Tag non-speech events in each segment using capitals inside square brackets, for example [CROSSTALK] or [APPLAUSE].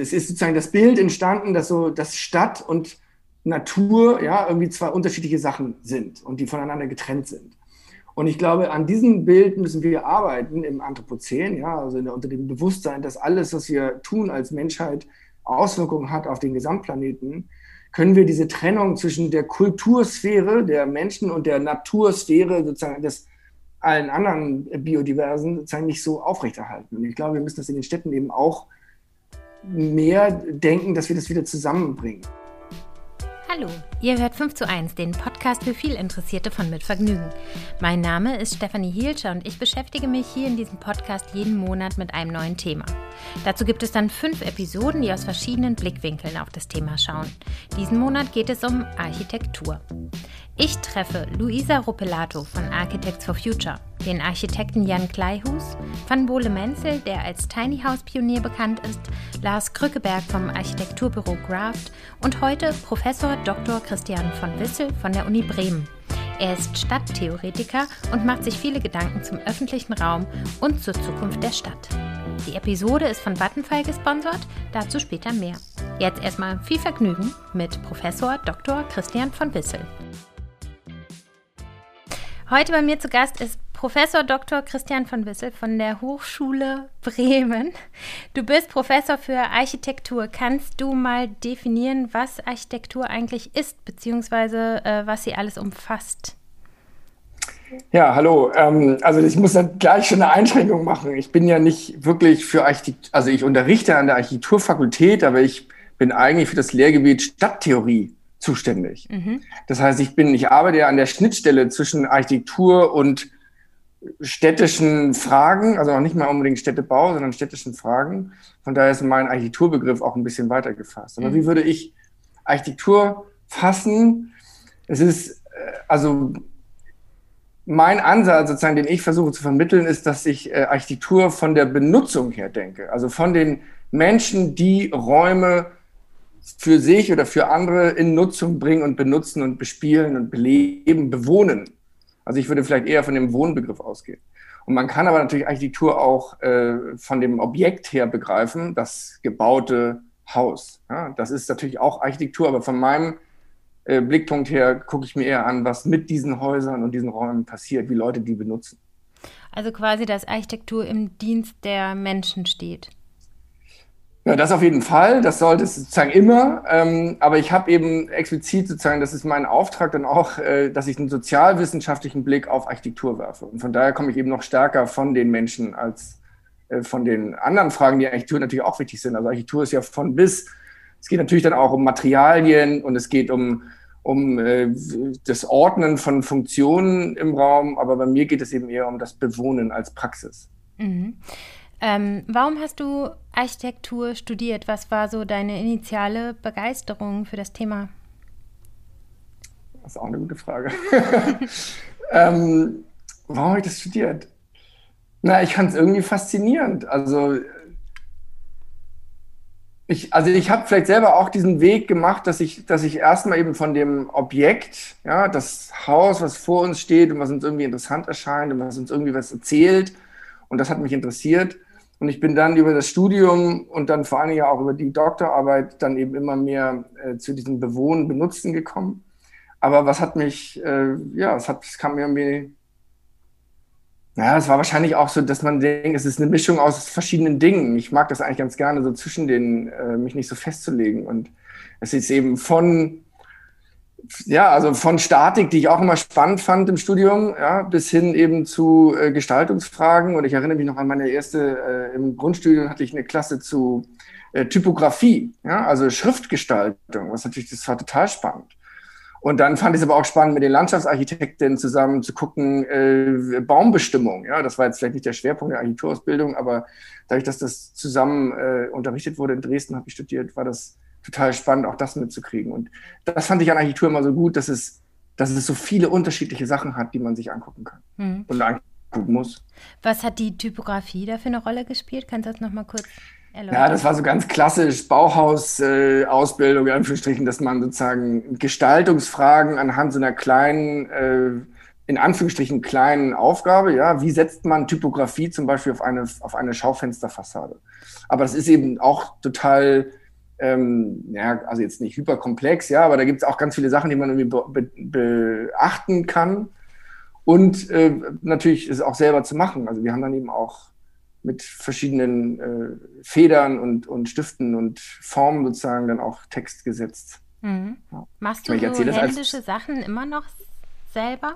Es ist sozusagen das Bild entstanden, dass so dass Stadt und Natur ja irgendwie zwei unterschiedliche Sachen sind und die voneinander getrennt sind. Und ich glaube, an diesem Bild müssen wir arbeiten im Anthropozän, ja, also der, unter dem Bewusstsein, dass alles, was wir tun als Menschheit, Auswirkungen hat auf den Gesamtplaneten, können wir diese Trennung zwischen der Kultursphäre der Menschen und der Natursphäre sozusagen des allen anderen Biodiversen sozusagen nicht so aufrechterhalten. Und ich glaube, wir müssen das in den Städten eben auch mehr denken, dass wir das wieder zusammenbringen. Hallo, ihr hört 5 zu 1, den Podcast für viel Interessierte von Mit Vergnügen. Mein Name ist Stefanie Hielscher und ich beschäftige mich hier in diesem Podcast jeden Monat mit einem neuen Thema. Dazu gibt es dann fünf Episoden, die aus verschiedenen Blickwinkeln auf das Thema schauen. Diesen Monat geht es um Architektur. Ich treffe Luisa Ruppelato von Architects for Future, den Architekten Jan Kleihus, Van Bole Menzel, der als Tiny House Pionier bekannt ist, Lars Krückeberg vom Architekturbüro Graft und heute Professor Dr. Christian von Wissel von der Uni Bremen. Er ist Stadttheoretiker und macht sich viele Gedanken zum öffentlichen Raum und zur Zukunft der Stadt. Die Episode ist von Vattenfall gesponsert, dazu später mehr. Jetzt erstmal viel Vergnügen mit Professor Dr. Christian von Wissel. Heute bei mir zu Gast ist Professor Dr. Christian von Wissel von der Hochschule Bremen. Du bist Professor für Architektur. Kannst du mal definieren, was Architektur eigentlich ist, beziehungsweise äh, was sie alles umfasst? Ja, hallo. Ähm, also ich muss dann gleich schon eine Einschränkung machen. Ich bin ja nicht wirklich für Architektur, also ich unterrichte an der Architekturfakultät, aber ich bin eigentlich für das Lehrgebiet Stadttheorie zuständig. Mhm. Das heißt, ich bin, ich arbeite ja an der Schnittstelle zwischen Architektur und städtischen Fragen, also auch nicht mal unbedingt Städtebau, sondern städtischen Fragen. Von daher ist mein Architekturbegriff auch ein bisschen weiter gefasst. Aber mhm. wie würde ich Architektur fassen? Es ist, äh, also mein Ansatz sozusagen, den ich versuche zu vermitteln, ist, dass ich äh, Architektur von der Benutzung her denke. Also von den Menschen, die Räume für sich oder für andere in Nutzung bringen und benutzen und bespielen und beleben, bewohnen. Also ich würde vielleicht eher von dem Wohnbegriff ausgehen. Und man kann aber natürlich Architektur auch äh, von dem Objekt her begreifen, das gebaute Haus. Ja, das ist natürlich auch Architektur, aber von meinem äh, Blickpunkt her gucke ich mir eher an, was mit diesen Häusern und diesen Räumen passiert, wie Leute die benutzen. Also quasi, dass Architektur im Dienst der Menschen steht. Ja, das auf jeden Fall. Das sollte es sozusagen immer. Ähm, aber ich habe eben explizit sozusagen, das ist mein Auftrag dann auch, äh, dass ich einen sozialwissenschaftlichen Blick auf Architektur werfe. Und von daher komme ich eben noch stärker von den Menschen als äh, von den anderen Fragen, die Architektur natürlich auch wichtig sind. Also Architektur ist ja von bis. Es geht natürlich dann auch um Materialien und es geht um, um äh, das Ordnen von Funktionen im Raum. Aber bei mir geht es eben eher um das Bewohnen als Praxis. Mhm. Ähm, warum hast du Architektur studiert? Was war so deine initiale Begeisterung für das Thema? Das ist auch eine gute Frage. [LAUGHS] ähm, warum habe ich das studiert? Na, ich fand es irgendwie faszinierend. Also ich, also ich habe vielleicht selber auch diesen Weg gemacht, dass ich, dass ich erstmal eben von dem Objekt, ja, das Haus, was vor uns steht und was uns irgendwie interessant erscheint und was uns irgendwie was erzählt, und das hat mich interessiert, und ich bin dann über das Studium und dann vor allem ja auch über die Doktorarbeit dann eben immer mehr äh, zu diesem Bewohnen, Benutzen gekommen. Aber was hat mich, äh, ja, es hat, es kam mir irgendwie, ja, es war wahrscheinlich auch so, dass man denkt, es ist eine Mischung aus verschiedenen Dingen. Ich mag das eigentlich ganz gerne, so zwischen den, äh, mich nicht so festzulegen. Und es ist eben von ja, also von Statik, die ich auch immer spannend fand im Studium, ja, bis hin eben zu äh, Gestaltungsfragen. Und ich erinnere mich noch an meine erste, äh, im Grundstudium hatte ich eine Klasse zu äh, Typografie, ja, also Schriftgestaltung, was natürlich, das war total spannend. Und dann fand ich es aber auch spannend, mit den Landschaftsarchitekten zusammen zu gucken, äh, Baumbestimmung. Ja, das war jetzt vielleicht nicht der Schwerpunkt der Architekturausbildung, aber dadurch, dass das zusammen äh, unterrichtet wurde in Dresden, habe ich studiert, war das total spannend, auch das mitzukriegen. Und das fand ich an Architektur immer so gut, dass es, dass es so viele unterschiedliche Sachen hat, die man sich angucken kann mhm. und angucken muss. Was hat die Typografie da für eine Rolle gespielt? Kannst du das nochmal kurz erläutern? Ja, das war so ganz klassisch Bauhaus-Ausbildung, äh, in Anführungsstrichen, dass man sozusagen Gestaltungsfragen anhand so einer kleinen äh, in Anführungsstrichen kleinen Aufgabe, ja, wie setzt man Typografie zum Beispiel auf eine, auf eine Schaufensterfassade? Aber das ist eben auch total, ähm, ja, also jetzt nicht hyperkomplex, ja, aber da gibt es auch ganz viele Sachen, die man irgendwie be be beachten kann. Und äh, natürlich ist es auch selber zu machen. Also wir haben dann eben auch mit verschiedenen äh, Federn und, und Stiften und Formen sozusagen dann auch Text gesetzt. Mhm. Ja. Machst du ich so händische Sachen immer noch selber?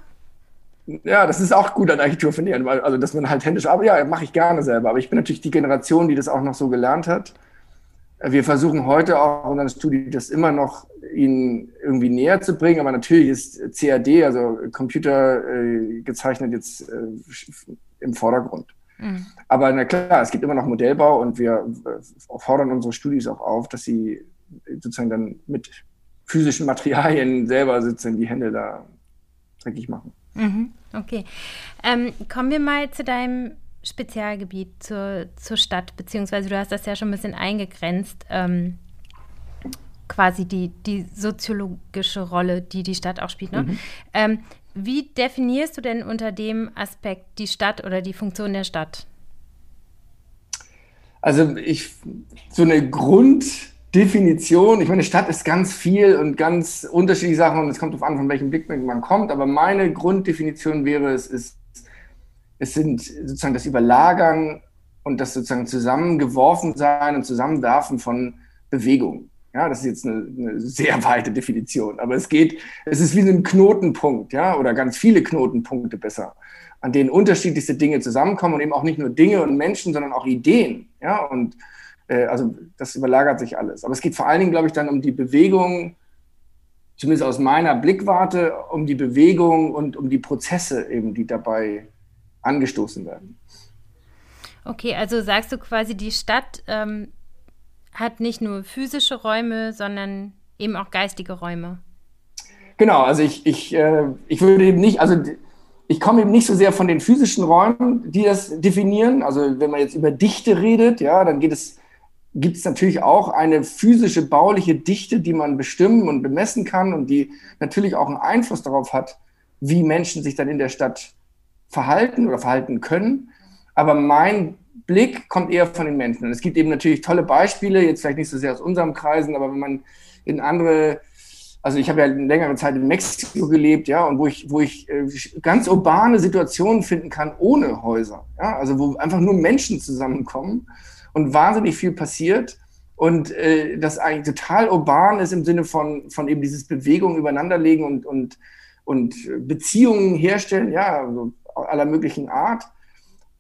Ja, das ist auch gut an Architektur, finde ich. Also, dass man halt händisch arbeitet. Ja, mache ich gerne selber. Aber ich bin natürlich die Generation, die das auch noch so gelernt hat. Wir versuchen heute auch in unserem Studio das immer noch ihnen irgendwie näher zu bringen. Aber natürlich ist CAD, also Computer äh, gezeichnet, jetzt äh, im Vordergrund. Mhm. Aber na klar, es gibt immer noch Modellbau und wir äh, fordern unsere Studios auch auf, dass sie sozusagen dann mit physischen Materialien selber sitzen, die Hände da dreckig machen. Mhm, okay. Ähm, kommen wir mal zu deinem Spezialgebiet, zur, zur Stadt, beziehungsweise du hast das ja schon ein bisschen eingegrenzt, ähm, quasi die, die soziologische Rolle, die die Stadt auch spielt. Ne? Mhm. Ähm, wie definierst du denn unter dem Aspekt die Stadt oder die Funktion der Stadt? Also ich, so eine Grunddefinition, ich meine, Stadt ist ganz viel und ganz unterschiedliche Sachen und es kommt darauf an, von welchem Blickwinkel man kommt, aber meine Grunddefinition wäre, es ist, es sind sozusagen das Überlagern und das sozusagen zusammengeworfen sein und Zusammenwerfen von Bewegungen. Ja, das ist jetzt eine, eine, sehr weite Definition, aber es geht, es ist wie ein Knotenpunkt, ja, oder ganz viele Knotenpunkte besser, an denen unterschiedlichste Dinge zusammenkommen und eben auch nicht nur Dinge und Menschen, sondern auch Ideen, ja, und äh, also das überlagert sich alles. Aber es geht vor allen Dingen, glaube ich, dann um die Bewegung, zumindest aus meiner Blickwarte, um die Bewegung und um die Prozesse eben, die dabei angestoßen werden. Okay, also sagst du quasi, die Stadt ähm hat nicht nur physische Räume, sondern eben auch geistige Räume. Genau, also ich, ich, äh, ich würde eben nicht, also ich komme eben nicht so sehr von den physischen Räumen, die das definieren. Also wenn man jetzt über Dichte redet, ja, dann geht es, gibt es natürlich auch eine physische, bauliche Dichte, die man bestimmen und bemessen kann und die natürlich auch einen Einfluss darauf hat, wie Menschen sich dann in der Stadt verhalten oder verhalten können. Aber mein Blick kommt eher von den Menschen. Und es gibt eben natürlich tolle Beispiele, jetzt vielleicht nicht so sehr aus unserem Kreisen, aber wenn man in andere, also ich habe ja eine längere Zeit in Mexiko gelebt, ja, und wo ich, wo ich äh, ganz urbane Situationen finden kann ohne Häuser, ja, also wo einfach nur Menschen zusammenkommen und wahnsinnig viel passiert und äh, das eigentlich total urban ist im Sinne von, von eben dieses Bewegung übereinanderlegen und, und, und Beziehungen herstellen, ja, also aller möglichen Art.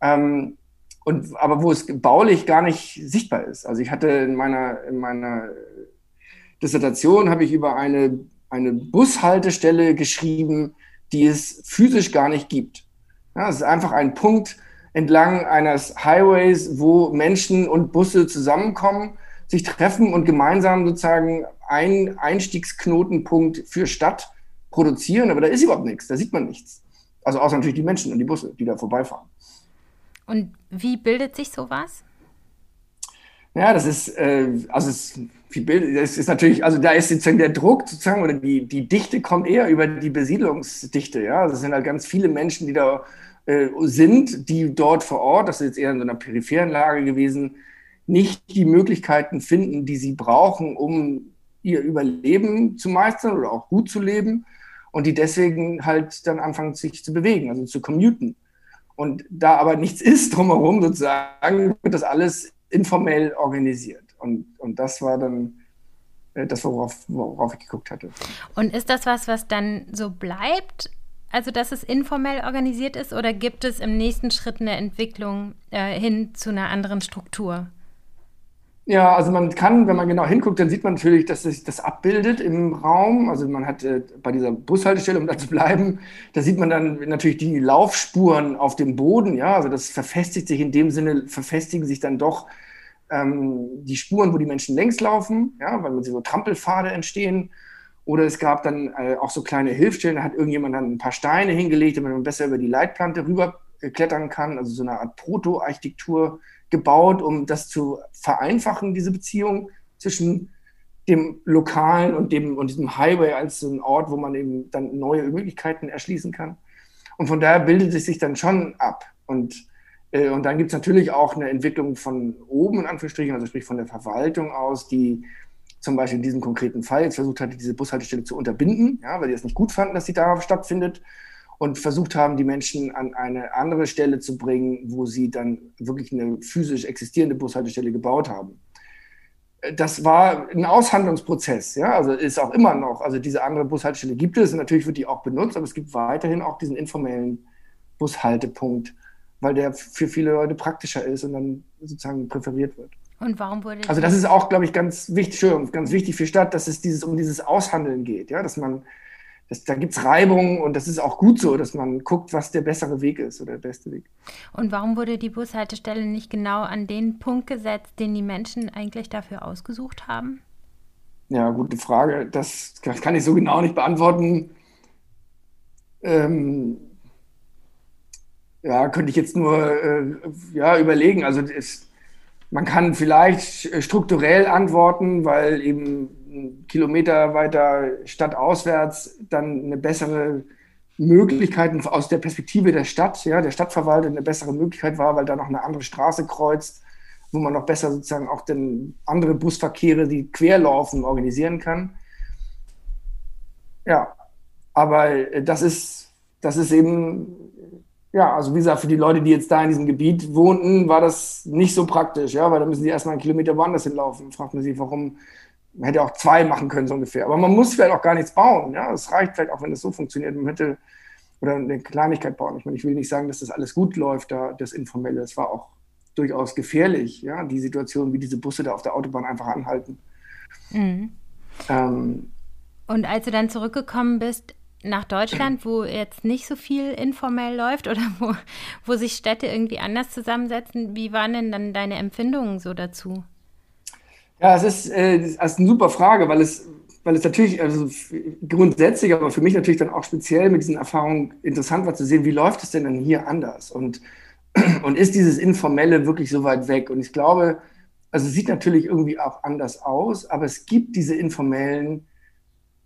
Ähm, und aber wo es baulich gar nicht sichtbar ist. Also ich hatte in meiner, in meiner Dissertation habe ich über eine, eine Bushaltestelle geschrieben, die es physisch gar nicht gibt. Ja, es ist einfach ein Punkt entlang eines Highways, wo Menschen und Busse zusammenkommen, sich treffen und gemeinsam sozusagen einen Einstiegsknotenpunkt für Stadt produzieren. Aber da ist überhaupt nichts, da sieht man nichts. Also außer natürlich die Menschen und die Busse, die da vorbeifahren. Und wie bildet sich sowas? Ja, das ist, äh, also es, das ist natürlich, also da ist sozusagen der Druck sozusagen oder die, die Dichte kommt eher über die Besiedlungsdichte. Ja, also es sind halt ganz viele Menschen, die da äh, sind, die dort vor Ort, das ist jetzt eher in so einer peripheren Lage gewesen, nicht die Möglichkeiten finden, die sie brauchen, um ihr Überleben zu meistern oder auch gut zu leben und die deswegen halt dann anfangen, sich zu bewegen, also zu commuten. Und da aber nichts [LAUGHS] ist drumherum sozusagen, wird das alles informell organisiert. Und, und das war dann äh, das, worauf, worauf ich geguckt hatte. Und ist das was, was dann so bleibt? Also, dass es informell organisiert ist oder gibt es im nächsten Schritt eine Entwicklung äh, hin zu einer anderen Struktur? Ja, also man kann, wenn man genau hinguckt, dann sieht man natürlich, dass sich das abbildet im Raum. Also man hat äh, bei dieser Bushaltestelle, um da zu bleiben, da sieht man dann natürlich die Laufspuren auf dem Boden. Ja, also das verfestigt sich in dem Sinne, verfestigen sich dann doch ähm, die Spuren, wo die Menschen längs laufen, ja, weil so Trampelpfade entstehen. Oder es gab dann äh, auch so kleine Hilfsstellen, da hat irgendjemand dann ein paar Steine hingelegt, damit man besser über die Leitplante rüber äh, kann. Also so eine Art Proto-Architektur gebaut, um das zu vereinfachen, diese Beziehung zwischen dem Lokalen und dem und diesem Highway als so ein Ort, wo man eben dann neue Möglichkeiten erschließen kann. Und von daher bildet es sich dann schon ab. Und, äh, und dann gibt es natürlich auch eine Entwicklung von oben, in Anführungsstrichen, also sprich von der Verwaltung aus, die zum Beispiel in diesem konkreten Fall jetzt versucht hatte, diese Bushaltestelle zu unterbinden, ja, weil die es nicht gut fanden, dass sie da stattfindet und versucht haben, die Menschen an eine andere Stelle zu bringen, wo sie dann wirklich eine physisch existierende Bushaltestelle gebaut haben. Das war ein Aushandlungsprozess, ja, also ist auch immer noch. Also diese andere Bushaltestelle gibt es und natürlich wird die auch benutzt, aber es gibt weiterhin auch diesen informellen Bushaltepunkt, weil der für viele Leute praktischer ist und dann sozusagen präferiert wird. Und warum wurde Also das ist auch, glaube ich, ganz wichtig, ganz wichtig für Stadt, dass es dieses um dieses Aushandeln geht, ja, dass man, dass, da gibt es Reibungen und das ist auch gut so, dass man guckt, was der bessere Weg ist oder der beste Weg. Und warum wurde die Bushaltestelle nicht genau an den Punkt gesetzt, den die Menschen eigentlich dafür ausgesucht haben? Ja, gute Frage. Das kann ich so genau nicht beantworten. Ähm, ja, könnte ich jetzt nur äh, ja, überlegen. Also es, man kann vielleicht strukturell antworten, weil eben Kilometer weiter stadtauswärts dann eine bessere Möglichkeit aus der Perspektive der Stadt, ja, der Stadtverwaltung eine bessere Möglichkeit war, weil da noch eine andere Straße kreuzt, wo man noch besser sozusagen auch den andere Busverkehre, die querlaufen, organisieren kann. Ja, aber das ist, das ist eben ja, also wie gesagt, für die Leute, die jetzt da in diesem Gebiet wohnten, war das nicht so praktisch, ja, weil da müssen die erstmal einen Kilometer woanders hinlaufen. Fragt man sich, warum, man hätte auch zwei machen können, so ungefähr. Aber man muss vielleicht auch gar nichts bauen, ja. Es reicht vielleicht auch, wenn es so funktioniert. Man hätte, oder eine Kleinigkeit bauen. Ich meine, ich will nicht sagen, dass das alles gut läuft, da, das Informelle. Es war auch durchaus gefährlich, ja, die Situation, wie diese Busse da auf der Autobahn einfach anhalten. Mhm. Ähm, und als du dann zurückgekommen bist, nach Deutschland, wo jetzt nicht so viel informell läuft oder wo, wo sich Städte irgendwie anders zusammensetzen. Wie waren denn dann deine Empfindungen so dazu? Ja, es ist, äh, ist eine super Frage, weil es, weil es natürlich also grundsätzlich, aber für mich natürlich dann auch speziell mit diesen Erfahrungen interessant war zu sehen, wie läuft es denn dann hier anders und, [CLEARS THROAT] und ist dieses Informelle wirklich so weit weg? Und ich glaube, also es sieht natürlich irgendwie auch anders aus, aber es gibt diese informellen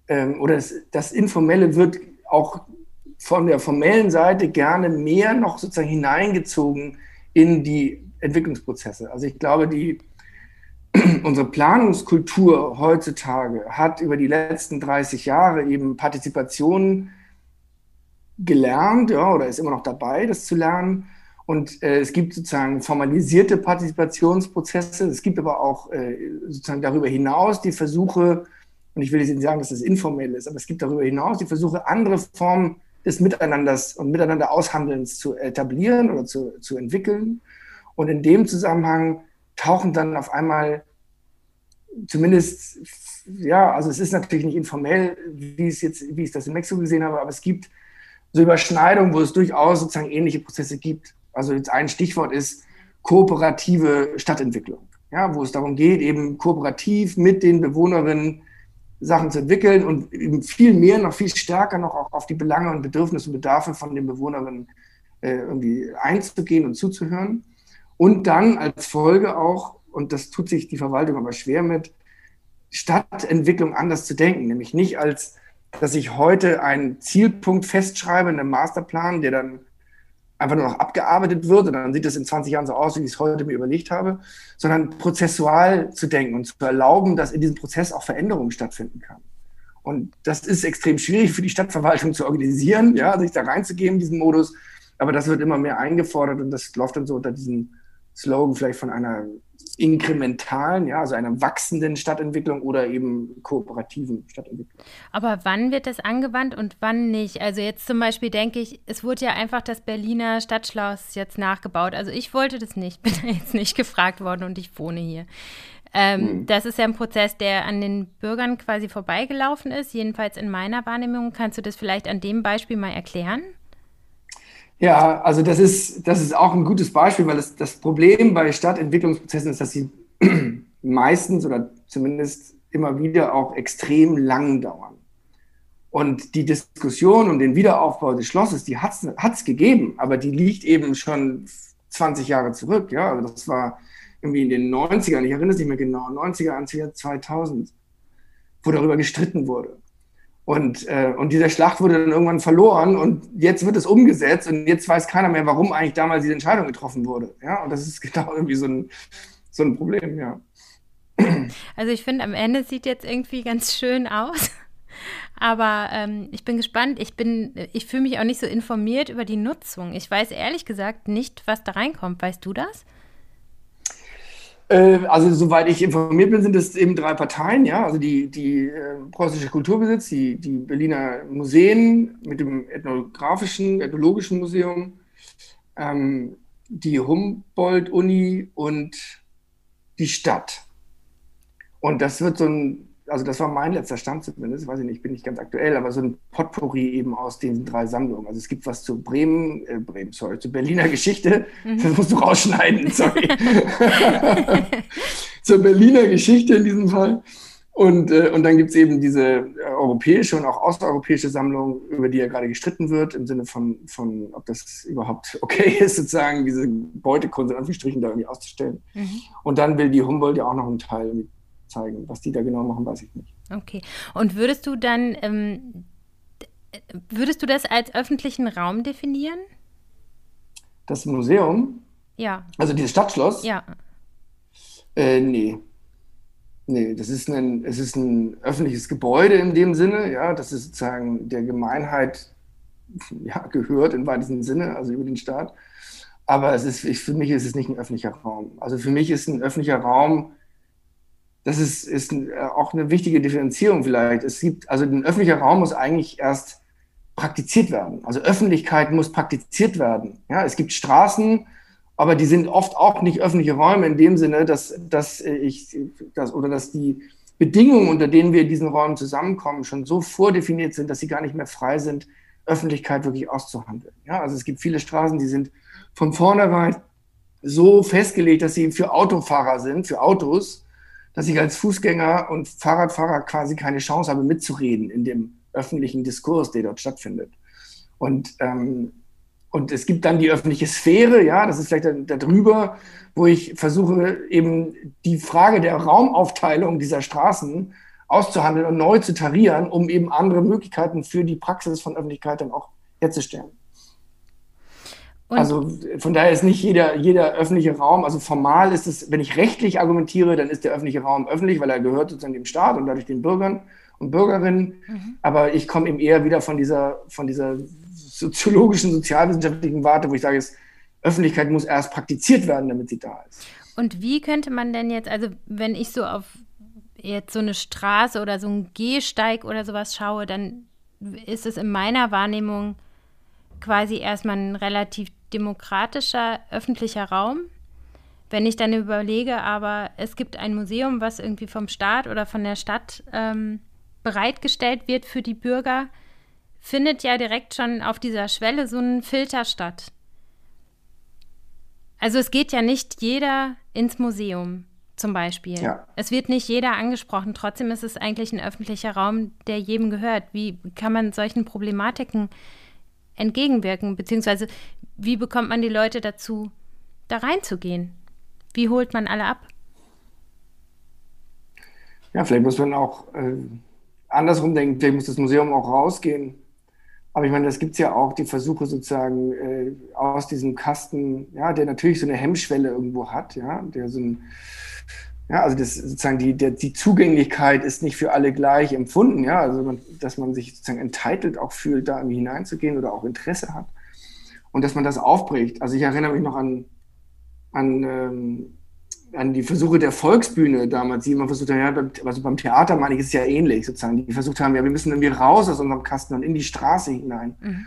ähm, oder das, das Informelle wird auch von der formellen Seite gerne mehr noch sozusagen hineingezogen in die Entwicklungsprozesse. Also ich glaube, die, [CLEARS THROAT] unsere Planungskultur heutzutage hat über die letzten 30 Jahre eben Partizipation gelernt, ja, oder ist immer noch dabei, das zu lernen. Und äh, es gibt sozusagen formalisierte Partizipationsprozesse. Es gibt aber auch äh, sozusagen darüber hinaus die Versuche, und ich will jetzt nicht sagen, dass das informell ist, aber es gibt darüber hinaus die Versuche, andere Formen des Miteinanders und Miteinander Aushandelns zu etablieren oder zu, zu entwickeln. Und in dem Zusammenhang tauchen dann auf einmal zumindest, ja, also es ist natürlich nicht informell, wie es jetzt, wie ich das in Mexiko gesehen habe, aber es gibt so Überschneidungen, wo es durchaus sozusagen ähnliche Prozesse gibt. Also jetzt ein Stichwort ist kooperative Stadtentwicklung, ja, wo es darum geht, eben kooperativ mit den Bewohnerinnen Sachen zu entwickeln und eben viel mehr, noch viel stärker noch auch auf die Belange und Bedürfnisse und Bedarfe von den Bewohnerinnen äh, irgendwie einzugehen und zuzuhören. Und dann als Folge auch, und das tut sich die Verwaltung aber schwer mit, Stadtentwicklung anders zu denken, nämlich nicht als, dass ich heute einen Zielpunkt festschreibe in einem Masterplan, der dann einfach nur noch abgearbeitet wird und dann sieht das in 20 Jahren so aus, wie ich es heute mir überlegt habe, sondern prozessual zu denken und zu erlauben, dass in diesem Prozess auch Veränderungen stattfinden kann. Und das ist extrem schwierig für die Stadtverwaltung zu organisieren, ja, sich da reinzugeben, diesen Modus. Aber das wird immer mehr eingefordert und das läuft dann so unter diesem Slogan vielleicht von einer inkrementalen, ja, also einer wachsenden Stadtentwicklung oder eben kooperativen Stadtentwicklung. Aber wann wird das angewandt und wann nicht? Also jetzt zum Beispiel denke ich, es wurde ja einfach das Berliner Stadtschloss jetzt nachgebaut. Also ich wollte das nicht, [LAUGHS] bin jetzt nicht gefragt worden und ich wohne hier. Ähm, hm. Das ist ja ein Prozess, der an den Bürgern quasi vorbeigelaufen ist, jedenfalls in meiner Wahrnehmung. Kannst du das vielleicht an dem Beispiel mal erklären? Ja, also das ist, das ist auch ein gutes Beispiel, weil das, das Problem bei Stadtentwicklungsprozessen ist, dass sie [CLEARS THROAT] meistens oder zumindest immer wieder auch extrem lang dauern. Und die Diskussion um den Wiederaufbau des Schlosses, die hat es gegeben, aber die liegt eben schon 20 Jahre zurück. Ja, also das war irgendwie in den 90ern, ich erinnere es nicht mehr genau, 90er, 2000, wo darüber gestritten wurde. Und, äh, und diese Schlacht wurde dann irgendwann verloren und jetzt wird es umgesetzt und jetzt weiß keiner mehr, warum eigentlich damals diese Entscheidung getroffen wurde. Ja, und das ist [LAUGHS] genau irgendwie so ein, so ein Problem, ja. Also ich finde, am Ende sieht jetzt irgendwie ganz schön aus. Aber ähm, ich bin gespannt. Ich bin, ich fühle mich auch nicht so informiert über die Nutzung. Ich weiß ehrlich gesagt nicht, was da reinkommt. Weißt du das? Äh, also soweit ich informiert bin, sind es eben drei Parteien, ja, also die, die äh, preußische Kulturbesitz, die, die Berliner Museen mit dem ethnografischen, ethnologischen Museum, ähm, die Humboldt-Uni und die Stadt. Und das wird so ein also das war mein letzter Stand zumindest, weiß ich nicht, bin nicht ganz aktuell, aber so ein Potpourri eben aus den drei Sammlungen. Also es gibt was zu Bremen, äh, Bremen, sorry, zu Berliner Geschichte, mhm. das musst du rausschneiden, sorry. [LAUGHS] Zur Berliner Geschichte in diesem Fall. Und, äh, und dann gibt es eben diese äh, europäische und auch außereuropäische Sammlung, über die ja gerade gestritten wird, im Sinne von, von ob das überhaupt okay ist, sozusagen diese Beutekunst in Anführungsstrichen da irgendwie auszustellen. Mhm. Und dann will die Humboldt ja auch noch einen Teil zeigen. Was die da genau machen, weiß ich nicht. Okay. Und würdest du dann, ähm, würdest du das als öffentlichen Raum definieren? Das Museum? Ja. Also dieses Stadtschloss? Ja. Äh, nee. Nee, das ist ein, es ist ein öffentliches Gebäude in dem Sinne, ja, das ist sozusagen der Gemeinheit ja, gehört im weitesten Sinne, also über den Staat. Aber es ist, ich, für mich ist es nicht ein öffentlicher Raum. Also für mich ist ein öffentlicher Raum das ist, ist äh, auch eine wichtige Differenzierung vielleicht. Es gibt, also ein öffentlicher Raum muss eigentlich erst praktiziert werden. Also Öffentlichkeit muss praktiziert werden. Ja, es gibt Straßen, aber die sind oft auch nicht öffentliche Räume in dem Sinne, dass, dass ich, dass, oder dass die Bedingungen, unter denen wir in diesen Räumen zusammenkommen, schon so vordefiniert sind, dass sie gar nicht mehr frei sind, Öffentlichkeit wirklich auszuhandeln. Ja, also es gibt viele Straßen, die sind von vornherein so festgelegt, dass sie für Autofahrer sind, für Autos, dass ich als Fußgänger und Fahrradfahrer quasi keine Chance habe, mitzureden in dem öffentlichen Diskurs, der dort stattfindet. Und, ähm, und es gibt dann die öffentliche Sphäre, ja, das ist vielleicht darüber, wo ich versuche, eben die Frage der Raumaufteilung dieser Straßen auszuhandeln und neu zu tarieren, um eben andere Möglichkeiten für die Praxis von Öffentlichkeit dann auch herzustellen. Und also von daher ist nicht jeder, jeder öffentliche Raum, also formal ist es, wenn ich rechtlich argumentiere, dann ist der öffentliche Raum öffentlich, weil er gehört sozusagen dem Staat und dadurch den Bürgern und Bürgerinnen. Mhm. Aber ich komme eben eher wieder von dieser, von dieser soziologischen, sozialwissenschaftlichen Warte, wo ich sage, es, Öffentlichkeit muss erst praktiziert werden, damit sie da ist. Und wie könnte man denn jetzt, also wenn ich so auf jetzt so eine Straße oder so einen Gehsteig oder sowas schaue, dann ist es in meiner Wahrnehmung quasi erstmal ein relativ demokratischer öffentlicher Raum. Wenn ich dann überlege, aber es gibt ein Museum, was irgendwie vom Staat oder von der Stadt ähm, bereitgestellt wird für die Bürger, findet ja direkt schon auf dieser Schwelle so ein Filter statt. Also es geht ja nicht jeder ins Museum zum Beispiel. Ja. Es wird nicht jeder angesprochen. Trotzdem ist es eigentlich ein öffentlicher Raum, der jedem gehört. Wie kann man solchen Problematiken entgegenwirken? Beziehungsweise wie bekommt man die Leute dazu, da reinzugehen? Wie holt man alle ab? Ja, vielleicht muss man auch äh, andersrum denken, vielleicht muss das Museum auch rausgehen. Aber ich meine, das gibt es ja auch, die Versuche sozusagen äh, aus diesem Kasten, ja, der natürlich so eine Hemmschwelle irgendwo hat, ja, der so ein, ja, also das sozusagen die, der, die Zugänglichkeit ist nicht für alle gleich empfunden, ja, also man, dass man sich sozusagen entitled auch fühlt, da irgendwie hineinzugehen oder auch Interesse hat und dass man das aufbricht. Also ich erinnere mich noch an, an, ähm, an die Versuche der Volksbühne damals, die immer versucht haben, ja, also beim Theater meine ich, ist ja ähnlich sozusagen, die versucht haben, ja, wir müssen irgendwie raus aus unserem Kasten und in die Straße hinein. Mhm.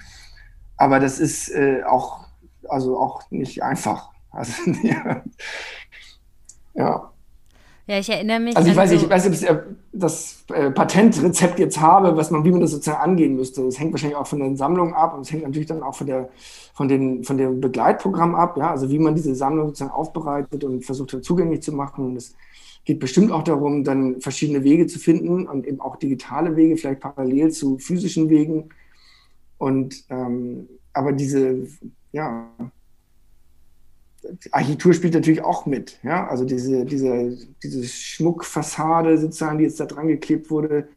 Aber das ist äh, auch, also auch nicht einfach. Also, [LAUGHS] ja. ja. Ja, ich erinnere mich. Also ich weiß, so ich weiß nicht, ob ich das äh, Patentrezept jetzt habe, was man, wie man das sozusagen angehen müsste. Es hängt wahrscheinlich auch von den Sammlungen ab und es hängt natürlich dann auch von der, von den, von dem Begleitprogramm ab, ja, also wie man diese Sammlung sozusagen aufbereitet und versucht zugänglich zu machen. Und es geht bestimmt auch darum, dann verschiedene Wege zu finden und eben auch digitale Wege, vielleicht parallel zu physischen Wegen. Und ähm, aber diese, ja, Architektur spielt natürlich auch mit. Ja? Also diese, diese, diese Schmuckfassade sozusagen, die jetzt da dran geklebt wurde,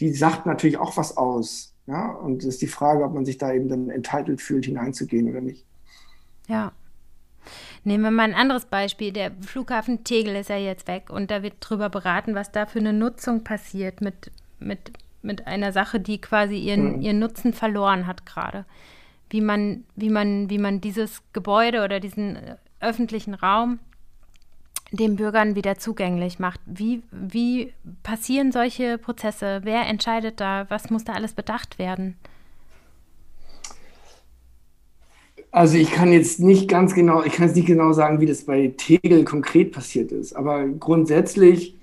die sagt natürlich auch was aus. Ja, und es ist die Frage, ob man sich da eben dann entitled fühlt, hineinzugehen oder nicht. Ja. Nehmen wir mal ein anderes Beispiel. Der Flughafen Tegel ist ja jetzt weg und da wird drüber beraten, was da für eine Nutzung passiert mit, mit, mit einer Sache, die quasi ihren, mhm. ihren Nutzen verloren hat gerade. Wie man, wie, man, wie man dieses Gebäude oder diesen öffentlichen Raum den Bürgern wieder zugänglich macht. Wie, wie passieren solche Prozesse? Wer entscheidet da? Was muss da alles bedacht werden? Also ich kann jetzt nicht ganz genau, ich kann jetzt nicht genau sagen, wie das bei Tegel konkret passiert ist. Aber grundsätzlich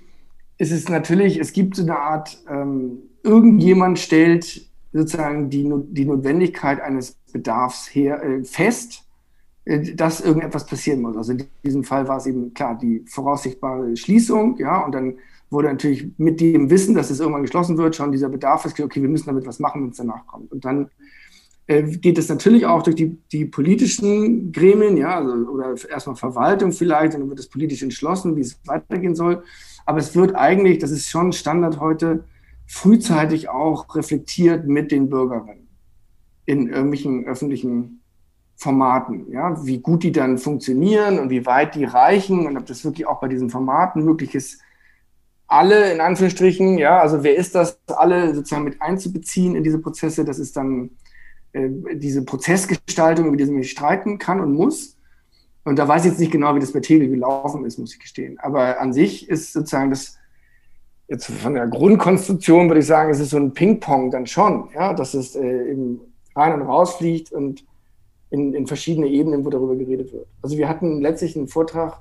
ist es natürlich, es gibt so eine Art, ähm, irgendjemand stellt sozusagen die, die Notwendigkeit eines Bedarfs her, äh, fest dass irgendetwas passieren muss. Also in diesem Fall war es eben klar die voraussichtbare Schließung, ja, und dann wurde natürlich mit dem Wissen, dass es irgendwann geschlossen wird, schon dieser Bedarf ist, okay, wir müssen damit was machen, wenn es danach kommt. Und dann äh, geht es natürlich auch durch die, die politischen Gremien, ja, also, oder erstmal Verwaltung vielleicht, und dann wird es politisch entschlossen, wie es weitergehen soll. Aber es wird eigentlich, das ist schon Standard heute, frühzeitig auch reflektiert mit den Bürgerinnen in irgendwelchen öffentlichen Formaten, ja, wie gut die dann funktionieren und wie weit die reichen und ob das wirklich auch bei diesen Formaten möglich ist, alle in Anführungsstrichen, ja, also wer ist das, alle sozusagen mit einzubeziehen in diese Prozesse, das ist dann äh, diese Prozessgestaltung, über die man streiten kann und muss. Und da weiß ich jetzt nicht genau, wie das bei Tegel gelaufen ist, muss ich gestehen. Aber an sich ist sozusagen das, jetzt von der Grundkonstruktion würde ich sagen, es ist so ein Ping-Pong dann schon, ja, dass es äh, eben rein und raus fliegt und in, in verschiedene Ebenen, wo darüber geredet wird. Also wir hatten letztlich einen Vortrag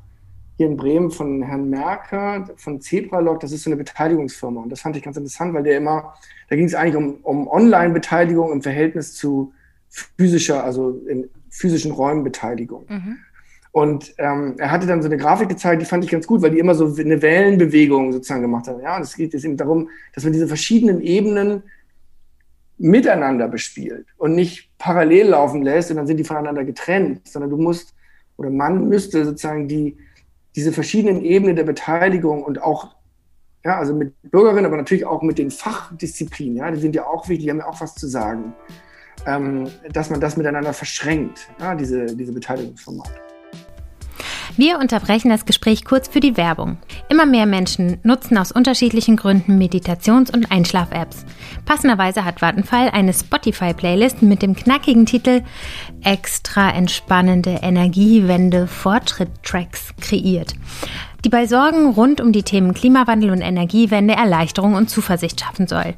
hier in Bremen von Herrn Merker von Zebralog, das ist so eine Beteiligungsfirma. Und das fand ich ganz interessant, weil der immer, da ging es eigentlich um, um Online-Beteiligung im Verhältnis zu physischer, also in physischen Räumenbeteiligung. Mhm. Und ähm, er hatte dann so eine Grafik gezeigt, die fand ich ganz gut, weil die immer so eine Wellenbewegung sozusagen gemacht hat. Ja, und es geht jetzt eben darum, dass man diese verschiedenen Ebenen miteinander bespielt und nicht parallel laufen lässt und dann sind die voneinander getrennt, sondern du musst oder man müsste sozusagen die, diese verschiedenen Ebenen der Beteiligung und auch, ja, also mit Bürgerinnen, aber natürlich auch mit den Fachdisziplinen, ja, die sind ja auch wichtig, die haben ja auch was zu sagen, ähm, dass man das miteinander verschränkt, ja, diese, diese Beteiligungsformate. Wir unterbrechen das Gespräch kurz für die Werbung. Immer mehr Menschen nutzen aus unterschiedlichen Gründen Meditations- und Einschlaf-Apps. Passenderweise hat Vattenfall eine Spotify-Playlist mit dem knackigen Titel Extra entspannende Energiewende Fortschritt-Tracks kreiert die bei Sorgen rund um die Themen Klimawandel und Energiewende Erleichterung und Zuversicht schaffen soll.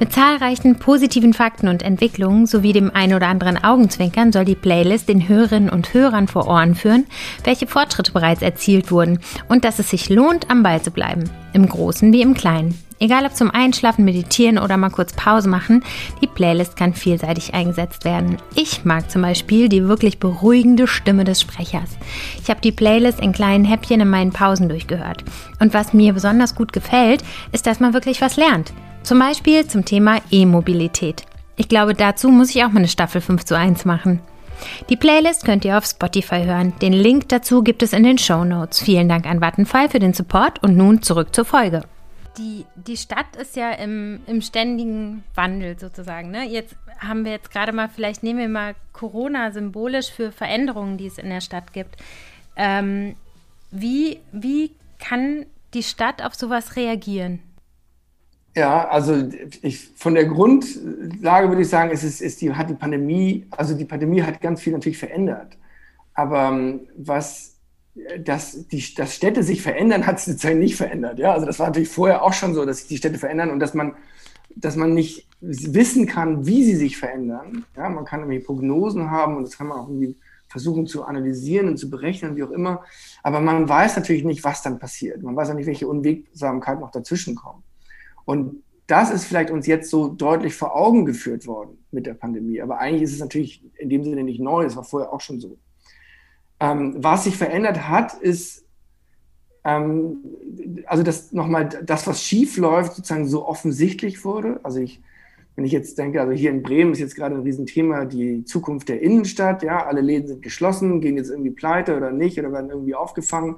Mit zahlreichen positiven Fakten und Entwicklungen sowie dem ein oder anderen Augenzwinkern soll die Playlist den Hörerinnen und Hörern vor Ohren führen, welche Fortschritte bereits erzielt wurden und dass es sich lohnt, am Ball zu bleiben, im Großen wie im Kleinen. Egal ob zum Einschlafen, Meditieren oder mal kurz Pause machen, die Playlist kann vielseitig eingesetzt werden. Ich mag zum Beispiel die wirklich beruhigende Stimme des Sprechers. Ich habe die Playlist in kleinen Häppchen in meinen Pausen durchgehört. Und was mir besonders gut gefällt, ist, dass man wirklich was lernt. Zum Beispiel zum Thema E-Mobilität. Ich glaube, dazu muss ich auch mal eine Staffel 5 zu 1 machen. Die Playlist könnt ihr auf Spotify hören. Den Link dazu gibt es in den Show Notes. Vielen Dank an Vattenfall für den Support und nun zurück zur Folge die, die Stadt ist ja im, im ständigen Wandel sozusagen. Ne? Jetzt haben wir jetzt gerade mal, vielleicht nehmen wir mal Corona symbolisch für Veränderungen, die es in der Stadt gibt. Ähm, wie, wie kann die Stadt auf sowas reagieren? Ja, also ich, von der Grundlage würde ich sagen, es ist, ist die, hat die Pandemie, also die Pandemie hat ganz viel natürlich verändert. Aber ähm, was dass die, dass Städte sich verändern, hat sich sozusagen nicht verändert. Ja, also das war natürlich vorher auch schon so, dass sich die Städte verändern und dass man, dass man nicht wissen kann, wie sie sich verändern. Ja, man kann irgendwie Prognosen haben und das kann man auch irgendwie versuchen zu analysieren und zu berechnen, wie auch immer. Aber man weiß natürlich nicht, was dann passiert. Man weiß auch nicht, welche Unwegsamkeiten noch dazwischen kommen. Und das ist vielleicht uns jetzt so deutlich vor Augen geführt worden mit der Pandemie. Aber eigentlich ist es natürlich in dem Sinne nicht neu. Es war vorher auch schon so. Ähm, was sich verändert hat, ist, ähm, also das nochmal, das, was schief läuft, sozusagen so offensichtlich wurde. Also ich, wenn ich jetzt denke, also hier in Bremen ist jetzt gerade ein Riesenthema die Zukunft der Innenstadt. Ja, alle Läden sind geschlossen, gehen jetzt irgendwie pleite oder nicht oder werden irgendwie aufgefangen.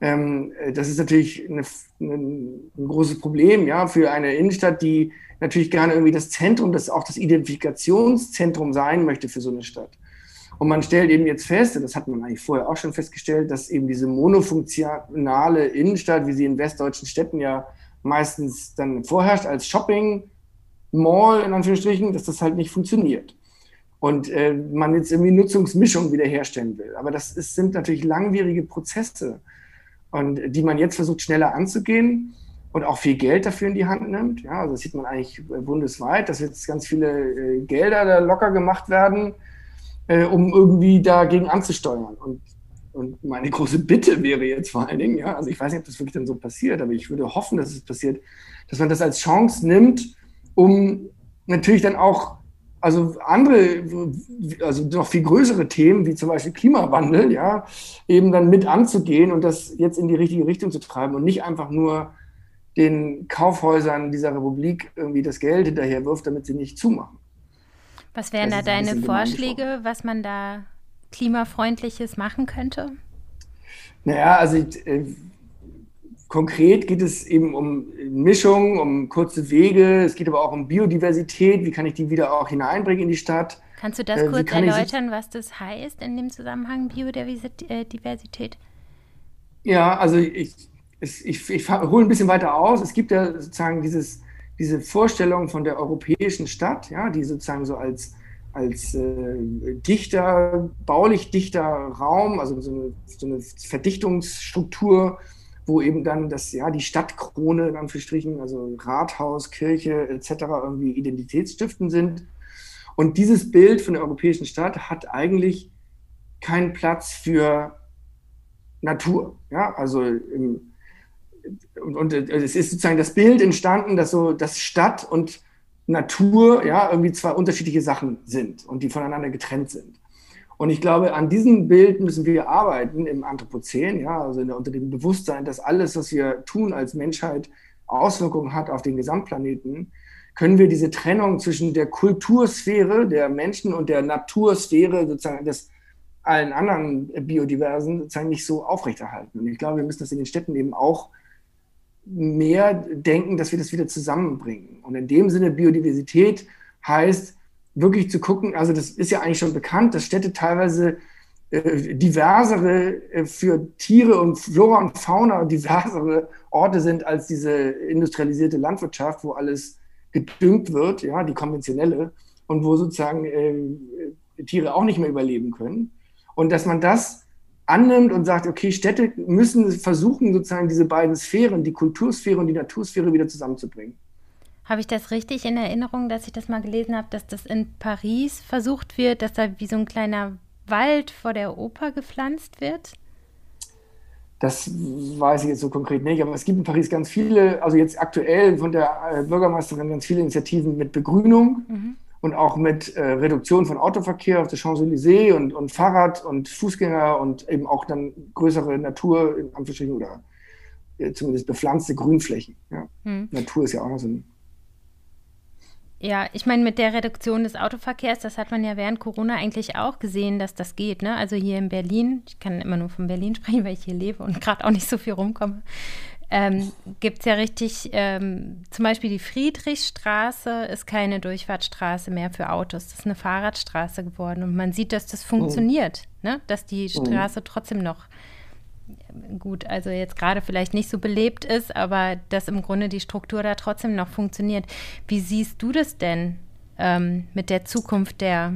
Ähm, das ist natürlich eine, eine, ein großes Problem, ja, für eine Innenstadt, die natürlich gerne irgendwie das Zentrum, das auch das Identifikationszentrum sein möchte für so eine Stadt. Und man stellt eben jetzt fest, und das hat man eigentlich vorher auch schon festgestellt, dass eben diese monofunktionale Innenstadt, wie sie in westdeutschen Städten ja meistens dann vorherrscht, als Shopping Mall in Anführungsstrichen, dass das halt nicht funktioniert. Und äh, man jetzt irgendwie Nutzungsmischung wiederherstellen will. Aber das ist, sind natürlich langwierige Prozesse, und die man jetzt versucht schneller anzugehen und auch viel Geld dafür in die Hand nimmt. Ja, also das sieht man eigentlich bundesweit, dass jetzt ganz viele äh, Gelder da locker gemacht werden äh, um irgendwie dagegen anzusteuern. Und, und meine große Bitte wäre jetzt vor allen Dingen, ja, also ich weiß nicht, ob das wirklich dann so passiert, aber ich würde hoffen, dass es passiert, dass man das als Chance nimmt, um natürlich dann auch also andere, also noch viel größere Themen, wie zum Beispiel Klimawandel, ja, eben dann mit anzugehen und das jetzt in die richtige Richtung zu treiben und nicht einfach nur den Kaufhäusern dieser Republik irgendwie das Geld hinterher wirft, damit sie nicht zumachen. Was wären da deine Vorschläge, was man da klimafreundliches machen könnte? Naja, also äh, konkret geht es eben um Mischung, um kurze Wege. Es geht aber auch um Biodiversität. Wie kann ich die wieder auch hineinbringen in die Stadt? Kannst du das äh, kurz erläutern, was das heißt in dem Zusammenhang Biodiversität? Ja, also ich, ich, ich, ich hole ein bisschen weiter aus. Es gibt ja sozusagen dieses diese Vorstellung von der europäischen Stadt, ja, die sozusagen so als, als äh, dichter, baulich dichter Raum, also so eine, so eine, Verdichtungsstruktur, wo eben dann das, ja, die Stadtkrone in Anführungsstrichen, also Rathaus, Kirche etc. irgendwie identitätsstiftend sind. Und dieses Bild von der europäischen Stadt hat eigentlich keinen Platz für Natur. Ja, also im, und, und es ist sozusagen das Bild entstanden, dass so dass Stadt und Natur ja irgendwie zwei unterschiedliche Sachen sind und die voneinander getrennt sind. Und ich glaube, an diesem Bild müssen wir arbeiten im Anthropozän, ja, also der, unter dem Bewusstsein, dass alles, was wir tun als Menschheit, Auswirkungen hat auf den Gesamtplaneten, können wir diese Trennung zwischen der Kultursphäre der Menschen und der Natursphäre sozusagen des allen anderen Biodiversen sozusagen nicht so aufrechterhalten. Und ich glaube, wir müssen das in den Städten eben auch mehr denken, dass wir das wieder zusammenbringen. Und in dem Sinne Biodiversität heißt wirklich zu gucken, also das ist ja eigentlich schon bekannt, dass Städte teilweise äh, diversere äh, für Tiere und Flora und Fauna diversere Orte sind als diese industrialisierte Landwirtschaft, wo alles gedüngt wird, ja, die konventionelle, und wo sozusagen äh, Tiere auch nicht mehr überleben können. Und dass man das annimmt und sagt, okay, Städte müssen versuchen, sozusagen diese beiden Sphären, die Kultursphäre und die Natursphäre wieder zusammenzubringen. Habe ich das richtig in Erinnerung, dass ich das mal gelesen habe, dass das in Paris versucht wird, dass da wie so ein kleiner Wald vor der Oper gepflanzt wird? Das weiß ich jetzt so konkret nicht, aber es gibt in Paris ganz viele, also jetzt aktuell von der äh, Bürgermeisterin ganz viele Initiativen mit Begrünung. Mhm und auch mit äh, Reduktion von Autoverkehr auf der Champs-Élysées und, und Fahrrad und Fußgänger und eben auch dann größere Natur in Anführungsstrichen oder äh, zumindest bepflanzte Grünflächen. Ja. Hm. Natur ist ja auch noch so ein ja, ich meine, mit der Reduktion des Autoverkehrs, das hat man ja während Corona eigentlich auch gesehen, dass das geht. Ne? Also hier in Berlin, ich kann immer nur von Berlin [LAUGHS] sprechen, weil ich hier lebe und gerade auch nicht so viel rumkomme ähm, gibt es ja richtig, ähm, zum Beispiel die Friedrichstraße ist keine Durchfahrtsstraße mehr für Autos. Das ist eine Fahrradstraße geworden. Und man sieht, dass das funktioniert, oh. ne? dass die oh. Straße trotzdem noch gut, also jetzt gerade vielleicht nicht so belebt ist, aber dass im Grunde die Struktur da trotzdem noch funktioniert. Wie siehst du das denn ähm, mit der Zukunft der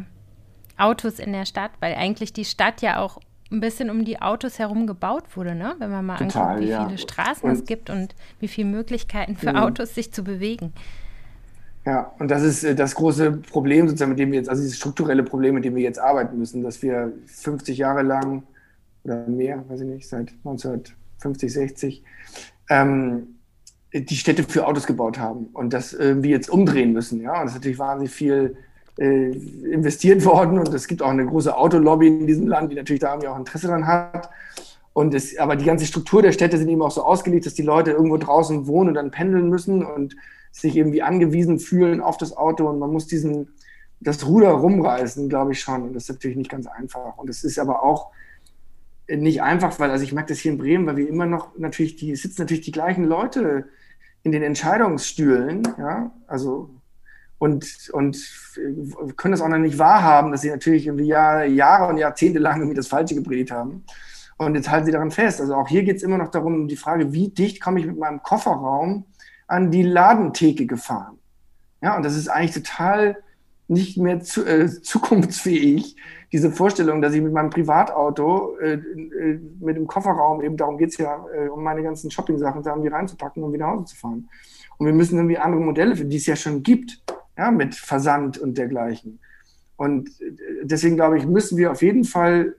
Autos in der Stadt? Weil eigentlich die Stadt ja auch ein bisschen um die Autos herum gebaut wurde, ne? wenn man mal Total, anguckt, wie ja. viele Straßen und, es gibt und wie viele Möglichkeiten für ja. Autos sich zu bewegen. Ja, und das ist äh, das große Problem, sozusagen, mit dem wir jetzt, also dieses strukturelle Problem, mit dem wir jetzt arbeiten müssen, dass wir 50 Jahre lang oder mehr, weiß ich nicht, seit 1950, 60, ähm, die Städte für Autos gebaut haben und das irgendwie jetzt umdrehen müssen. Ja, und das ist natürlich wahnsinnig viel äh, investiert [LAUGHS] worden und es gibt auch eine große Autolobby in diesem Land, die natürlich da irgendwie auch Interesse dran hat. Und es, aber die ganze Struktur der Städte sind eben auch so ausgelegt, dass die Leute irgendwo draußen wohnen und dann pendeln müssen und sich irgendwie angewiesen fühlen auf das Auto und man muss diesen, das Ruder rumreißen, glaube ich schon. Und das ist natürlich nicht ganz einfach. Und es ist aber auch nicht einfach, weil, also ich merke das hier in Bremen, weil wir immer noch natürlich, die sitzen natürlich die gleichen Leute in den Entscheidungsstühlen, ja, also und, und können das auch noch nicht wahrhaben, dass sie natürlich irgendwie Jahr, Jahre und Jahrzehnte lang irgendwie das Falsche gepredigt haben. Und jetzt halten sie daran fest. Also auch hier geht es immer noch darum, die Frage, wie dicht komme ich mit meinem Kofferraum an die Ladentheke gefahren? Ja, und das ist eigentlich total nicht mehr zu, äh, zukunftsfähig, diese Vorstellung, dass ich mit meinem Privatauto äh, äh, mit dem Kofferraum, eben darum geht es ja, äh, um meine ganzen Shopping-Sachen da irgendwie reinzupacken und wieder nach Hause zu fahren. Und wir müssen irgendwie andere Modelle finden, die es ja schon gibt, ja, mit Versand und dergleichen. Und äh, deswegen glaube ich, müssen wir auf jeden Fall,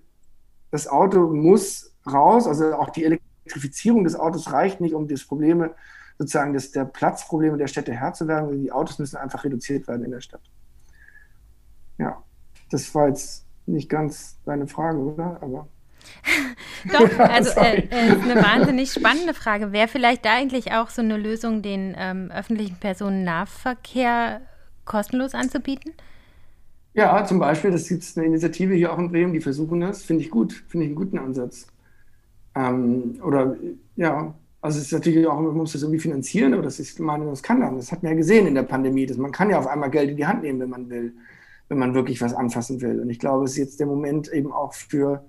das Auto muss raus, also auch die Elektrifizierung des Autos reicht nicht, um das Probleme, sozusagen das, der Platzprobleme der Städte Herr zu werden, die Autos müssen einfach reduziert werden in der Stadt. Ja, das war jetzt nicht ganz deine Frage, oder? Aber [LAUGHS] Doch, [LAUGHS] also äh, äh, eine wahnsinnig spannende Frage. Wäre vielleicht da eigentlich auch so eine Lösung, den ähm, öffentlichen Personennahverkehr kostenlos anzubieten? Ja, zum Beispiel, das gibt es eine Initiative hier auch in Bremen, die versuchen das. Finde ich gut, finde ich einen guten Ansatz. Ähm, oder ja, also es ist natürlich auch, man muss das irgendwie finanzieren, aber das ist, meine, das kann dann. Das hat man ja gesehen in der Pandemie, dass man kann ja auf einmal Geld in die Hand nehmen, wenn man will wenn man wirklich was anfassen will. Und ich glaube, es ist jetzt der Moment eben auch für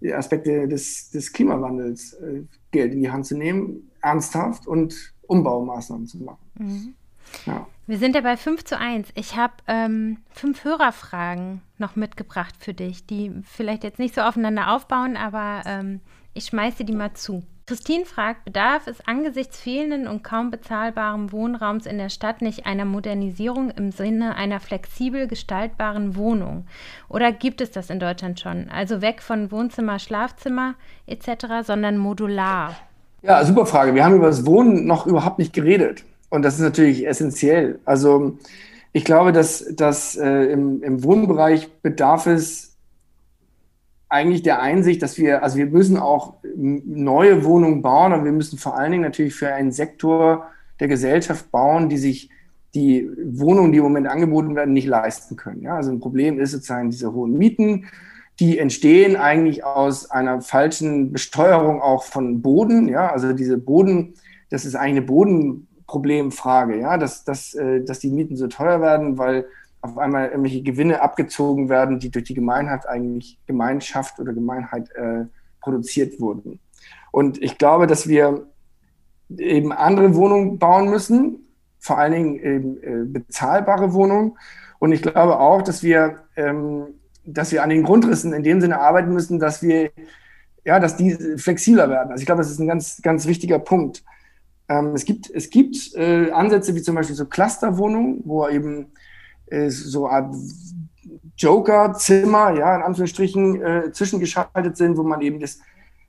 die Aspekte des, des Klimawandels äh, Geld in die Hand zu nehmen, ernsthaft und Umbaumaßnahmen zu machen. Mhm. Ja. Wir sind ja bei 5 zu 1. Ich habe ähm, fünf Hörerfragen noch mitgebracht für dich, die vielleicht jetzt nicht so aufeinander aufbauen, aber ähm, ich schmeiße die mal zu. Christine fragt, bedarf es angesichts fehlenden und kaum bezahlbaren Wohnraums in der Stadt nicht einer Modernisierung im Sinne einer flexibel gestaltbaren Wohnung? Oder gibt es das in Deutschland schon? Also weg von Wohnzimmer, Schlafzimmer etc., sondern modular? Ja, super Frage. Wir haben über das Wohnen noch überhaupt nicht geredet. Und das ist natürlich essentiell. Also ich glaube, dass, dass äh, im, im Wohnbereich bedarf es eigentlich der Einsicht, dass wir, also wir müssen auch neue Wohnungen bauen, aber wir müssen vor allen Dingen natürlich für einen Sektor der Gesellschaft bauen, die sich die Wohnungen, die im Moment angeboten werden, nicht leisten können. Ja, also ein Problem ist sozusagen diese hohen Mieten, die entstehen eigentlich aus einer falschen Besteuerung auch von Boden. Ja, also diese Boden, das ist eigentlich eine Bodenproblemfrage, ja, dass, dass, äh, dass die Mieten so teuer werden, weil auf einmal irgendwelche Gewinne abgezogen werden, die durch die Gemeinheit eigentlich Gemeinschaft oder Gemeinheit äh, produziert wurden. Und ich glaube, dass wir eben andere Wohnungen bauen müssen, vor allen Dingen eben äh, bezahlbare Wohnungen. Und ich glaube auch, dass wir, ähm, dass wir an den Grundrissen in dem Sinne arbeiten müssen, dass wir, ja, dass die flexibler werden. Also ich glaube, das ist ein ganz, ganz wichtiger Punkt. Ähm, es gibt, es gibt äh, Ansätze wie zum Beispiel so Clusterwohnungen, wo eben so eine Art Joker-Zimmer, ja, in Anführungsstrichen, äh, zwischengeschaltet sind, wo man eben das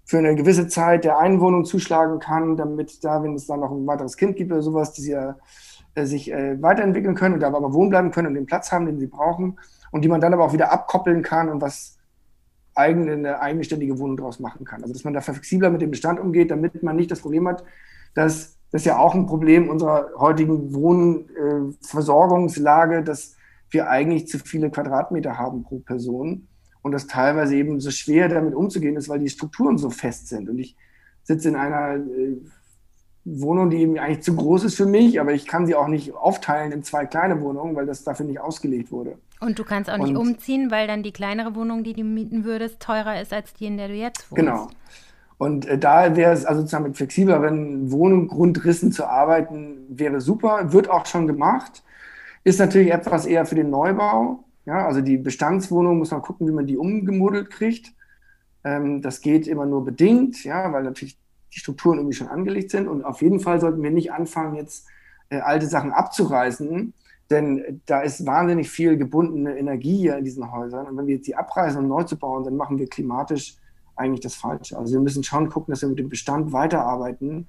für eine gewisse Zeit der Einwohnung zuschlagen kann, damit da, wenn es dann noch ein weiteres Kind gibt oder sowas, die sie äh, sich äh, weiterentwickeln können und da aber wohnen bleiben können und den Platz haben, den sie brauchen und die man dann aber auch wieder abkoppeln kann und was eigene, eine eigenständige Wohnung daraus machen kann. Also dass man da flexibler mit dem Bestand umgeht, damit man nicht das Problem hat, dass das ist ja auch ein Problem unserer heutigen Wohnversorgungslage, dass wir eigentlich zu viele Quadratmeter haben pro Person und das teilweise eben so schwer damit umzugehen ist, weil die Strukturen so fest sind. Und ich sitze in einer äh, Wohnung, die eben eigentlich zu groß ist für mich, aber ich kann sie auch nicht aufteilen in zwei kleine Wohnungen, weil das dafür nicht ausgelegt wurde. Und du kannst auch nicht und, umziehen, weil dann die kleinere Wohnung, die du mieten würdest, teurer ist als die, in der du jetzt wohnst. Genau. Und äh, da wäre es also sozusagen mit flexibleren Wohnungsgrundrissen zu arbeiten, wäre super, wird auch schon gemacht. Ist natürlich etwas eher für den Neubau. Ja, also die Bestandswohnung muss man gucken, wie man die umgemodelt kriegt. Ähm, das geht immer nur bedingt, ja, weil natürlich die Strukturen irgendwie schon angelegt sind. Und auf jeden Fall sollten wir nicht anfangen, jetzt äh, alte Sachen abzureißen, denn da ist wahnsinnig viel gebundene Energie hier in diesen Häusern. Und wenn wir jetzt die abreißen, um neu zu bauen, dann machen wir klimatisch eigentlich das Falsche. Also wir müssen schon gucken, dass wir mit dem Bestand weiterarbeiten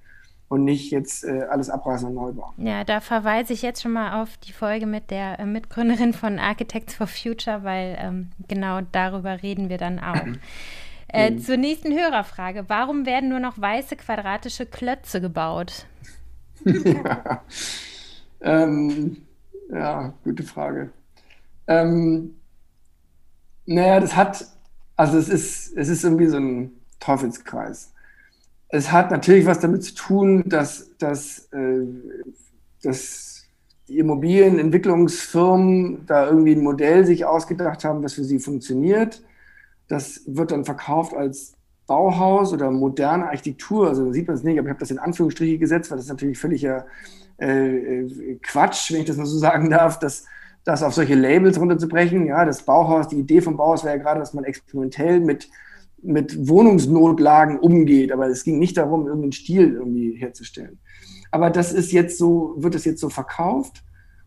und nicht jetzt äh, alles abreißen und neu bauen. Ja, da verweise ich jetzt schon mal auf die Folge mit der äh, Mitgründerin von Architects for Future, weil ähm, genau darüber reden wir dann auch. [CLEARS THROAT] Äh, mhm. Zur nächsten Hörerfrage. Warum werden nur noch weiße quadratische Klötze gebaut? ja. [LAUGHS] Ähm, ja, gute Frage. Ähm, naja, das hat also es ist, es ist irgendwie so ein, Teufelskreis. Es hat natürlich was damit zu tun, dass, dass, äh, dass die Immobilienentwicklungsfirmen da irgendwie ein Modell sich ausgedacht haben, was für sie funktioniert. Das wird dann verkauft als Bauhaus oder moderne Architektur. Also da sieht man es nicht, aber ich habe das in Anführungsstriche gesetzt, weil das ist natürlich völliger äh, äh, Quatsch, wenn ich das mal so sagen darf, dass das auf solche Labels runterzubrechen. Ja, das Bauhaus, die Idee vom Bauhaus wäre ja gerade, dass man experimentell mit, mit Wohnungsnotlagen umgeht. Aber es ging nicht darum, irgendeinen Stil irgendwie herzustellen. Aber das ist jetzt so, wird es jetzt so verkauft.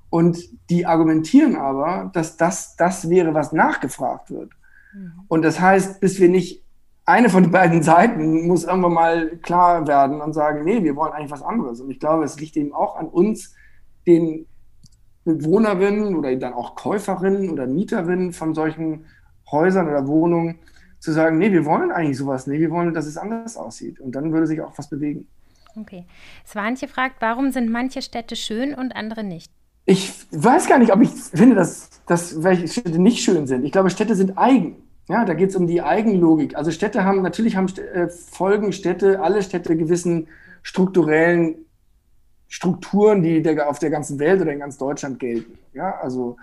Und die argumentieren aber, dass das das wäre, was nachgefragt wird. Mhm. Und das heißt, bis wir nicht eine von den beiden Seiten muss irgendwann mal klar werden und sagen, nee, wir wollen eigentlich was anderes. Und ich glaube, es liegt eben auch an uns, den Bewohnerinnen oder dann auch Käuferinnen oder Mieterinnen von solchen Häusern oder Wohnungen zu sagen, nee, wir wollen eigentlich sowas, nee, wir wollen, dass es anders aussieht. Und dann würde sich auch was bewegen. Okay. Swanche fragt, warum sind manche Städte schön und andere nicht? Ich weiß gar nicht, ob ich finde, dass, dass welche Städte nicht schön sind. Ich glaube, Städte sind eigen. Ja, da geht es um die Eigenlogik. Also Städte haben, natürlich haben äh, folgen Städte, alle Städte gewissen strukturellen Strukturen, die der, auf der ganzen Welt oder in ganz Deutschland gelten. Ja, also,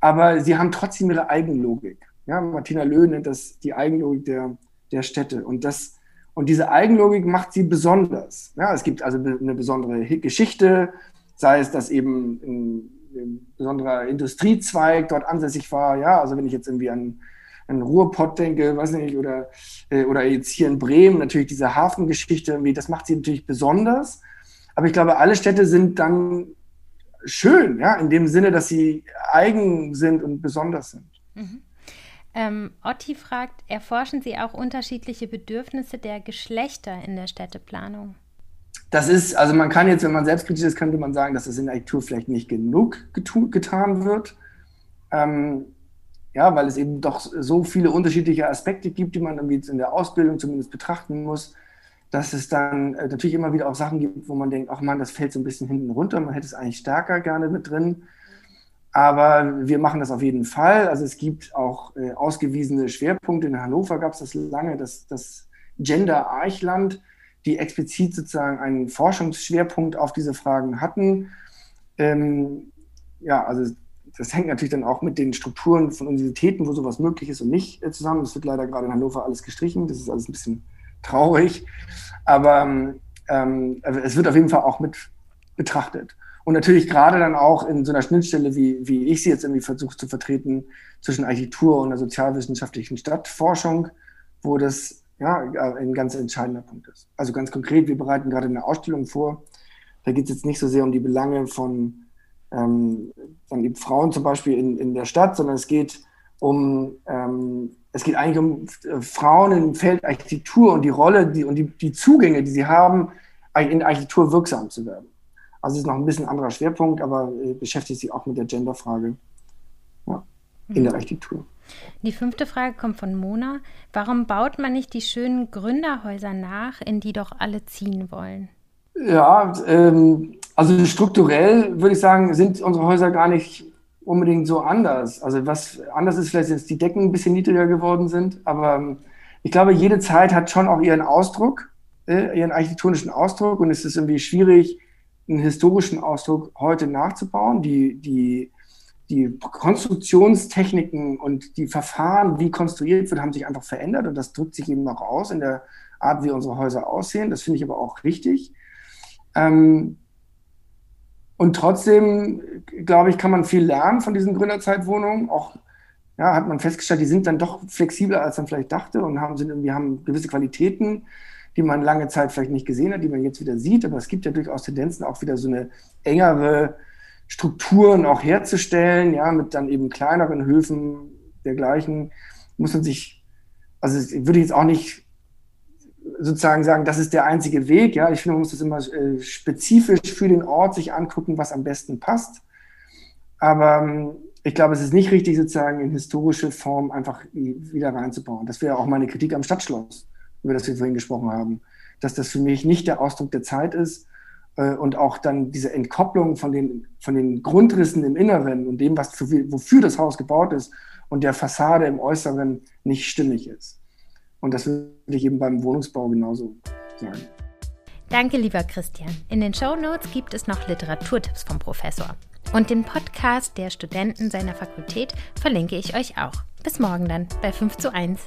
aber sie haben trotzdem ihre Eigenlogik. Ja, Martina Löh nennt das die Eigenlogik der, der Städte. Und das, und diese Eigenlogik macht sie besonders. Ja, es gibt also eine besondere Geschichte, sei es, dass eben ein, ein besonderer Industriezweig dort ansässig war. Ja, also wenn ich jetzt irgendwie an, an Ruhrpott denke, weiß nicht, oder, äh, oder jetzt hier in Bremen natürlich diese Hafengeschichte, das macht sie natürlich besonders. Aber ich glaube, alle Städte sind dann schön, ja, in dem Sinne, dass sie eigen sind und besonders sind. Mhm. Ähm, Otti fragt, erforschen Sie auch unterschiedliche Bedürfnisse der Geschlechter in der Städteplanung? Das ist, also man kann jetzt, wenn man selbstkritisch ist, könnte man sagen, dass das in der Architektur vielleicht nicht genug getan wird. Ähm, ja, weil es eben doch so viele unterschiedliche Aspekte gibt, die man irgendwie jetzt in der Ausbildung zumindest betrachten muss, dass es dann äh, natürlich immer wieder auch Sachen gibt, wo man denkt, ach man, das fällt so ein bisschen hinten runter, man hätte es eigentlich stärker gerne mit drin. Aber wir machen das auf jeden Fall. Also es gibt auch äh, ausgewiesene Schwerpunkte. In Hannover gab es das lange, das, das Gender Eichland, die explizit sozusagen einen Forschungsschwerpunkt auf diese Fragen hatten. Ähm, ja, also das hängt natürlich dann auch mit den Strukturen von Universitäten, wo sowas möglich ist und nicht äh, zusammen. Das wird leider gerade in Hannover alles gestrichen. Das ist alles ein bisschen traurig. Aber ähm, es wird auf jeden Fall auch mit betrachtet. Und natürlich gerade dann auch in so einer Schnittstelle, wie, wie ich sie jetzt irgendwie versuche zu vertreten, zwischen Architektur und der sozialwissenschaftlichen Stadtforschung, wo das ja ein ganz entscheidender Punkt ist. Also ganz konkret, wir bereiten gerade eine Ausstellung vor. Da geht es jetzt nicht so sehr um die Belange von ähm, Frauen zum Beispiel in, in der Stadt, sondern es geht um ähm, es geht eigentlich um äh, Frauen im Feld Architektur und die Rolle die, und die, die Zugänge, die sie haben, in Architektur wirksam zu werden. Also es ist noch ein bisschen anderer Schwerpunkt, aber äh, beschäftigt sich auch mit der Genderfrage ja, in der mhm. Architektur. Die fünfte Frage kommt von Mona. Warum baut man nicht die schönen Gründerhäuser nach, in die doch alle ziehen wollen? Ja, ähm, also strukturell würde ich sagen, sind unsere Häuser gar nicht unbedingt so anders. Also was anders ist vielleicht, dass die Decken ein bisschen niedriger geworden sind, aber ähm, ich glaube, jede Zeit hat schon auch ihren Ausdruck, äh, ihren architektonischen Ausdruck und es ist irgendwie schwierig, einen historischen Ausdruck heute nachzubauen. Die, die, die Konstruktionstechniken und die Verfahren, wie konstruiert wird, haben sich einfach verändert und das drückt sich eben noch aus in der Art, wie unsere Häuser aussehen. Das finde ich aber auch richtig. Ähm, und trotzdem, glaube ich, kann man viel lernen von diesen Gründerzeitwohnungen. Auch ja, hat man festgestellt, die sind dann doch flexibler, als man vielleicht dachte und haben, sind irgendwie, haben gewisse Qualitäten, die man lange Zeit vielleicht nicht gesehen hat, die man jetzt wieder sieht. Aber es gibt ja durchaus Tendenzen, auch wieder so eine engere Strukturen auch herzustellen, ja, mit dann eben kleineren Höfen dergleichen. Muss man sich, also würde ich jetzt auch nicht sozusagen sagen, das ist der einzige Weg. Ja, ich finde, man muss das immer äh, spezifisch für den Ort sich angucken, was am besten passt. Aber ähm, ich glaube, es ist nicht richtig, sozusagen in historische Form einfach wieder reinzubauen. Das wäre auch meine Kritik am Stadtschloss, über das wir vorhin gesprochen haben, dass das für mich nicht der Ausdruck der Zeit ist äh, und auch dann diese Entkopplung von den, von den Grundrissen im Inneren und dem, was für, wofür das Haus gebaut ist und der Fassade im Äußeren nicht stimmig ist. Und das würde ich eben beim Wohnungsbau genauso sagen. Danke, lieber Christian. In den Show Notes gibt es noch Literaturtipps vom Professor. Und den Podcast der Studenten seiner Fakultät verlinke ich euch auch. Bis morgen dann bei 5 zu 1.